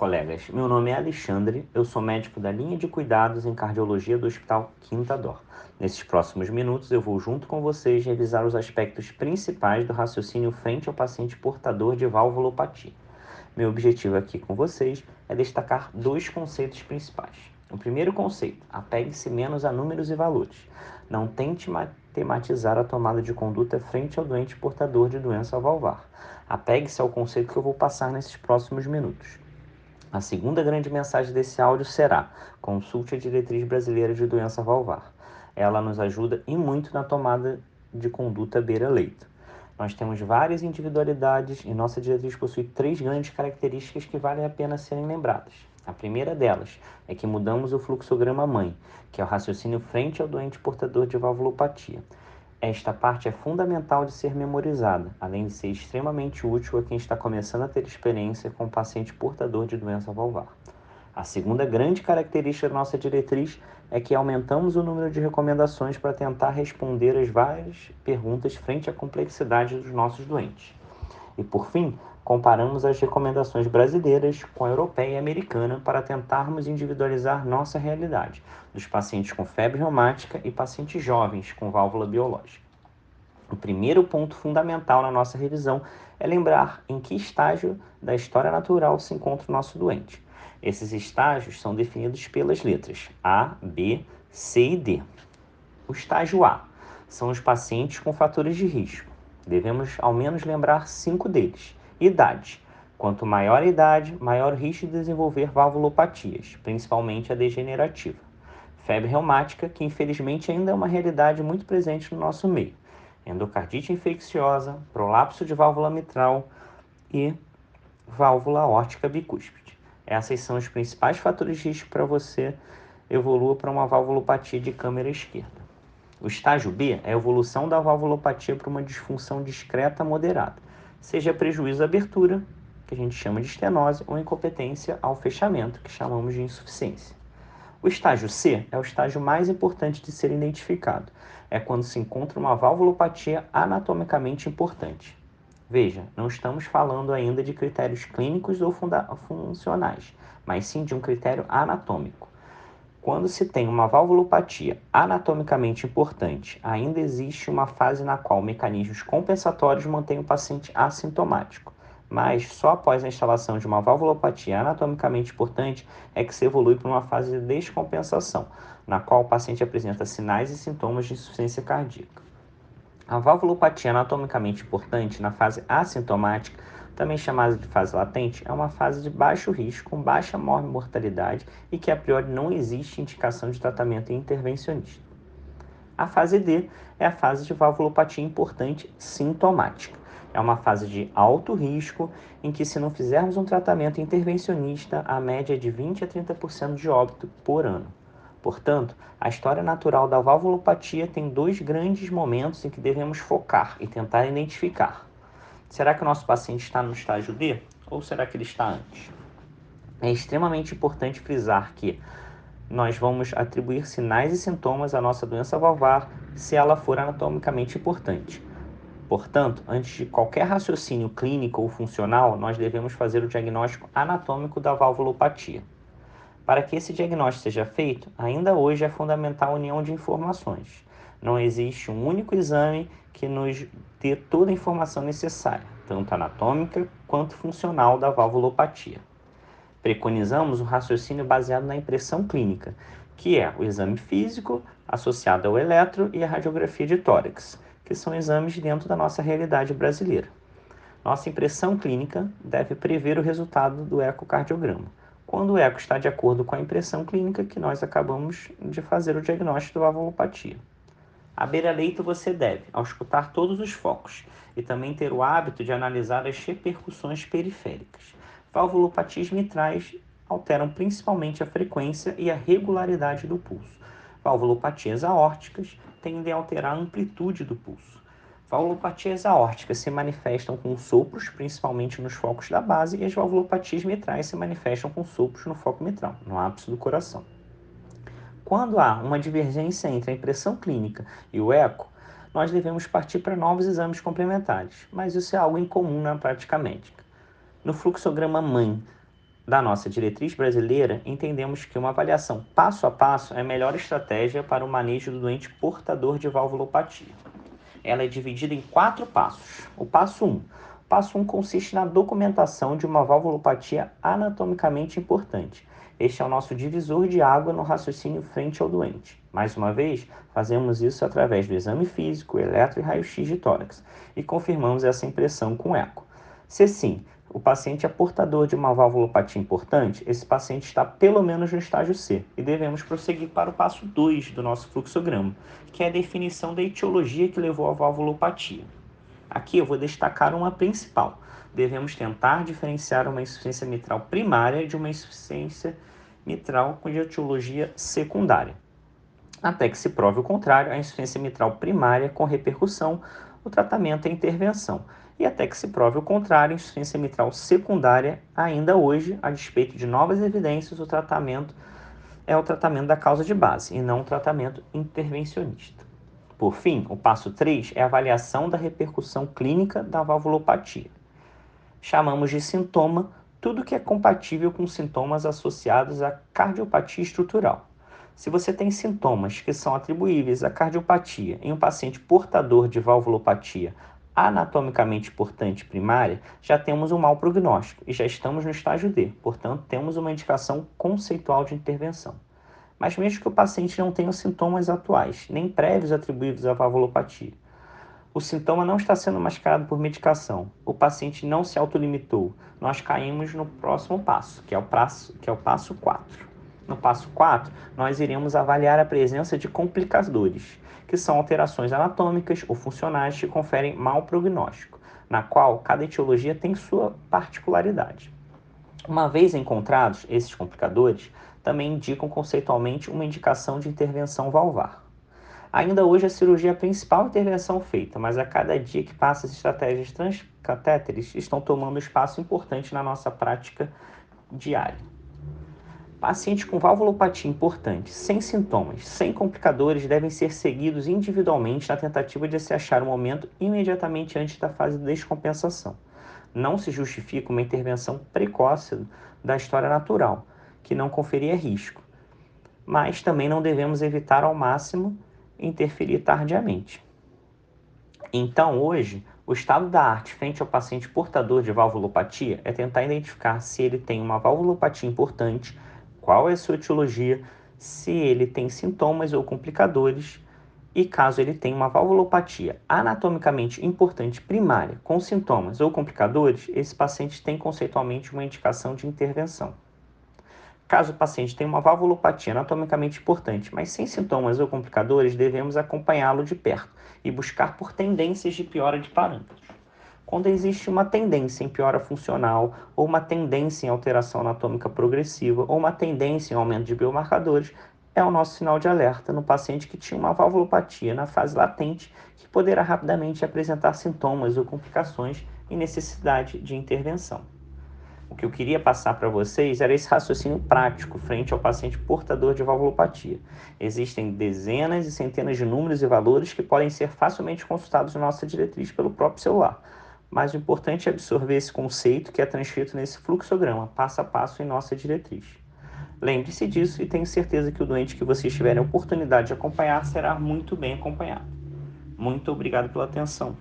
colegas. Meu nome é Alexandre, eu sou médico da linha de cuidados em cardiologia do Hospital Quinta Dor. Nesses próximos minutos, eu vou, junto com vocês, revisar os aspectos principais do raciocínio frente ao paciente portador de valvulopatia. Meu objetivo aqui com vocês é destacar dois conceitos principais. O primeiro conceito: apegue-se menos a números e valores. Não tente matematizar a tomada de conduta frente ao doente portador de doença valvar. Apegue-se ao conceito que eu vou passar nesses próximos minutos. A segunda grande mensagem desse áudio será: consulte a diretriz brasileira de doença valvar. Ela nos ajuda e muito na tomada de conduta beira-leito. Nós temos várias individualidades e nossa diretriz possui três grandes características que valem a pena serem lembradas. A primeira delas é que mudamos o fluxograma mãe, que é o raciocínio frente ao doente portador de valvulopatia. Esta parte é fundamental de ser memorizada, além de ser extremamente útil a quem está começando a ter experiência com paciente portador de doença valvar. A segunda grande característica da nossa diretriz é que aumentamos o número de recomendações para tentar responder as várias perguntas frente à complexidade dos nossos doentes. E por fim, comparamos as recomendações brasileiras com a europeia e americana para tentarmos individualizar nossa realidade, dos pacientes com febre reumática e pacientes jovens com válvula biológica. O primeiro ponto fundamental na nossa revisão é lembrar em que estágio da história natural se encontra o nosso doente. Esses estágios são definidos pelas letras A, B, C e D. O estágio A são os pacientes com fatores de risco. Devemos ao menos lembrar cinco deles. Idade. Quanto maior a idade, maior risco de desenvolver valvulopatias, principalmente a degenerativa. Febre reumática, que infelizmente ainda é uma realidade muito presente no nosso meio. Endocardite infecciosa, prolapso de válvula mitral e válvula órtica bicúspide. Esses são os principais fatores de risco para você evolua para uma valvulopatia de câmera esquerda. O estágio B é a evolução da valvulopatia para uma disfunção discreta moderada seja prejuízo à abertura, que a gente chama de estenose, ou incompetência ao fechamento, que chamamos de insuficiência. O estágio C é o estágio mais importante de ser identificado. É quando se encontra uma valvulopatia anatomicamente importante. Veja, não estamos falando ainda de critérios clínicos ou funcionais, mas sim de um critério anatômico. Quando se tem uma valvulopatia anatomicamente importante, ainda existe uma fase na qual mecanismos compensatórios mantêm o paciente assintomático. Mas só após a instalação de uma valvulopatia anatomicamente importante é que se evolui para uma fase de descompensação, na qual o paciente apresenta sinais e sintomas de insuficiência cardíaca. A valvulopatia anatomicamente importante na fase assintomática também chamada de fase latente, é uma fase de baixo risco, com baixa mortalidade e que a priori não existe indicação de tratamento intervencionista. A fase D é a fase de valvulopatia importante sintomática. É uma fase de alto risco em que, se não fizermos um tratamento intervencionista, a média é de 20 a 30% de óbito por ano. Portanto, a história natural da valvulopatia tem dois grandes momentos em que devemos focar e tentar identificar. Será que o nosso paciente está no estágio D ou será que ele está antes? É extremamente importante frisar que nós vamos atribuir sinais e sintomas à nossa doença valvar se ela for anatomicamente importante. Portanto, antes de qualquer raciocínio clínico ou funcional, nós devemos fazer o diagnóstico anatômico da valvulopatia. Para que esse diagnóstico seja feito, ainda hoje é fundamental a união de informações. Não existe um único exame que nos dê toda a informação necessária, tanto anatômica quanto funcional da valvulopatia. Preconizamos um raciocínio baseado na impressão clínica, que é o exame físico associado ao eletro e a radiografia de tórax, que são exames dentro da nossa realidade brasileira. Nossa impressão clínica deve prever o resultado do ecocardiograma. Quando o eco está de acordo com a impressão clínica, que nós acabamos de fazer o diagnóstico da valvulopatia. À beira-leito você deve auscultar todos os focos e também ter o hábito de analisar as repercussões periféricas. Valvulopatias mitrais alteram principalmente a frequência e a regularidade do pulso. Valvulopatias aórticas tendem a alterar a amplitude do pulso. Valvulopatias aórticas se manifestam com sopros, principalmente nos focos da base, e as valvulopatias mitrais se manifestam com sopros no foco mitral, no ápice do coração. Quando há uma divergência entre a impressão clínica e o eco, nós devemos partir para novos exames complementares, mas isso é algo incomum na prática médica. No fluxograma mãe da nossa diretriz brasileira, entendemos que uma avaliação passo a passo é a melhor estratégia para o manejo do doente portador de valvulopatia. Ela é dividida em quatro passos. O passo 1. Um, passo 1 um consiste na documentação de uma valvulopatia anatomicamente importante. Este é o nosso divisor de água no raciocínio frente ao doente. Mais uma vez, fazemos isso através do exame físico, eletro e raio-x de tórax e confirmamos essa impressão com eco. Se sim, o paciente é portador de uma valvulopatia importante, esse paciente está pelo menos no estágio C e devemos prosseguir para o passo 2 do nosso fluxograma, que é a definição da etiologia que levou à valvulopatia. Aqui eu vou destacar uma principal. Devemos tentar diferenciar uma insuficiência mitral primária de uma insuficiência mitral com etiologia secundária. Até que se prove o contrário, a insuficiência mitral primária com repercussão, o tratamento é intervenção e até que se prove o contrário, insuficiência mitral secundária, ainda hoje, a despeito de novas evidências, o tratamento é o tratamento da causa de base e não o tratamento intervencionista. Por fim, o passo 3 é a avaliação da repercussão clínica da valvulopatia. Chamamos de sintoma tudo que é compatível com sintomas associados à cardiopatia estrutural. Se você tem sintomas que são atribuíveis à cardiopatia em um paciente portador de valvulopatia anatomicamente importante primária, já temos um mau prognóstico e já estamos no estágio D, portanto, temos uma indicação conceitual de intervenção. Mas mesmo que o paciente não tenha sintomas atuais, nem prévios atribuídos à valvulopatia, o sintoma não está sendo mascarado por medicação, o paciente não se autolimitou, nós caímos no próximo passo, que é o passo, que é o passo 4. No passo 4, nós iremos avaliar a presença de complicadores, que são alterações anatômicas ou funcionais que conferem mau prognóstico, na qual cada etiologia tem sua particularidade. Uma vez encontrados esses complicadores, também indicam conceitualmente uma indicação de intervenção valvar. Ainda hoje a cirurgia é a principal intervenção feita, mas a cada dia que passa as estratégias transcatéteres estão tomando espaço importante na nossa prática diária. Pacientes com valvulopatia importante, sem sintomas, sem complicadores, devem ser seguidos individualmente na tentativa de se achar o momento imediatamente antes da fase de descompensação. Não se justifica uma intervenção precoce da história natural, que não conferia risco. Mas também não devemos evitar ao máximo interferir tardiamente. Então, hoje, o estado da arte frente ao paciente portador de valvulopatia é tentar identificar se ele tem uma valvulopatia importante qual é a sua etiologia, se ele tem sintomas ou complicadores e caso ele tenha uma valvulopatia anatomicamente importante primária com sintomas ou complicadores, esse paciente tem conceitualmente uma indicação de intervenção. Caso o paciente tenha uma valvulopatia anatomicamente importante, mas sem sintomas ou complicadores, devemos acompanhá-lo de perto e buscar por tendências de piora de parâmetros. Quando existe uma tendência em piora funcional, ou uma tendência em alteração anatômica progressiva, ou uma tendência em aumento de biomarcadores, é o nosso sinal de alerta no paciente que tinha uma valvulopatia na fase latente, que poderá rapidamente apresentar sintomas ou complicações e necessidade de intervenção. O que eu queria passar para vocês era esse raciocínio prático frente ao paciente portador de valvulopatia. Existem dezenas e centenas de números e valores que podem ser facilmente consultados na nossa diretriz pelo próprio celular mas o importante é absorver esse conceito que é transcrito nesse fluxograma, passo a passo em nossa diretriz. Lembre-se disso e tenho certeza que o doente que vocês tiverem a oportunidade de acompanhar será muito bem acompanhado. Muito obrigado pela atenção.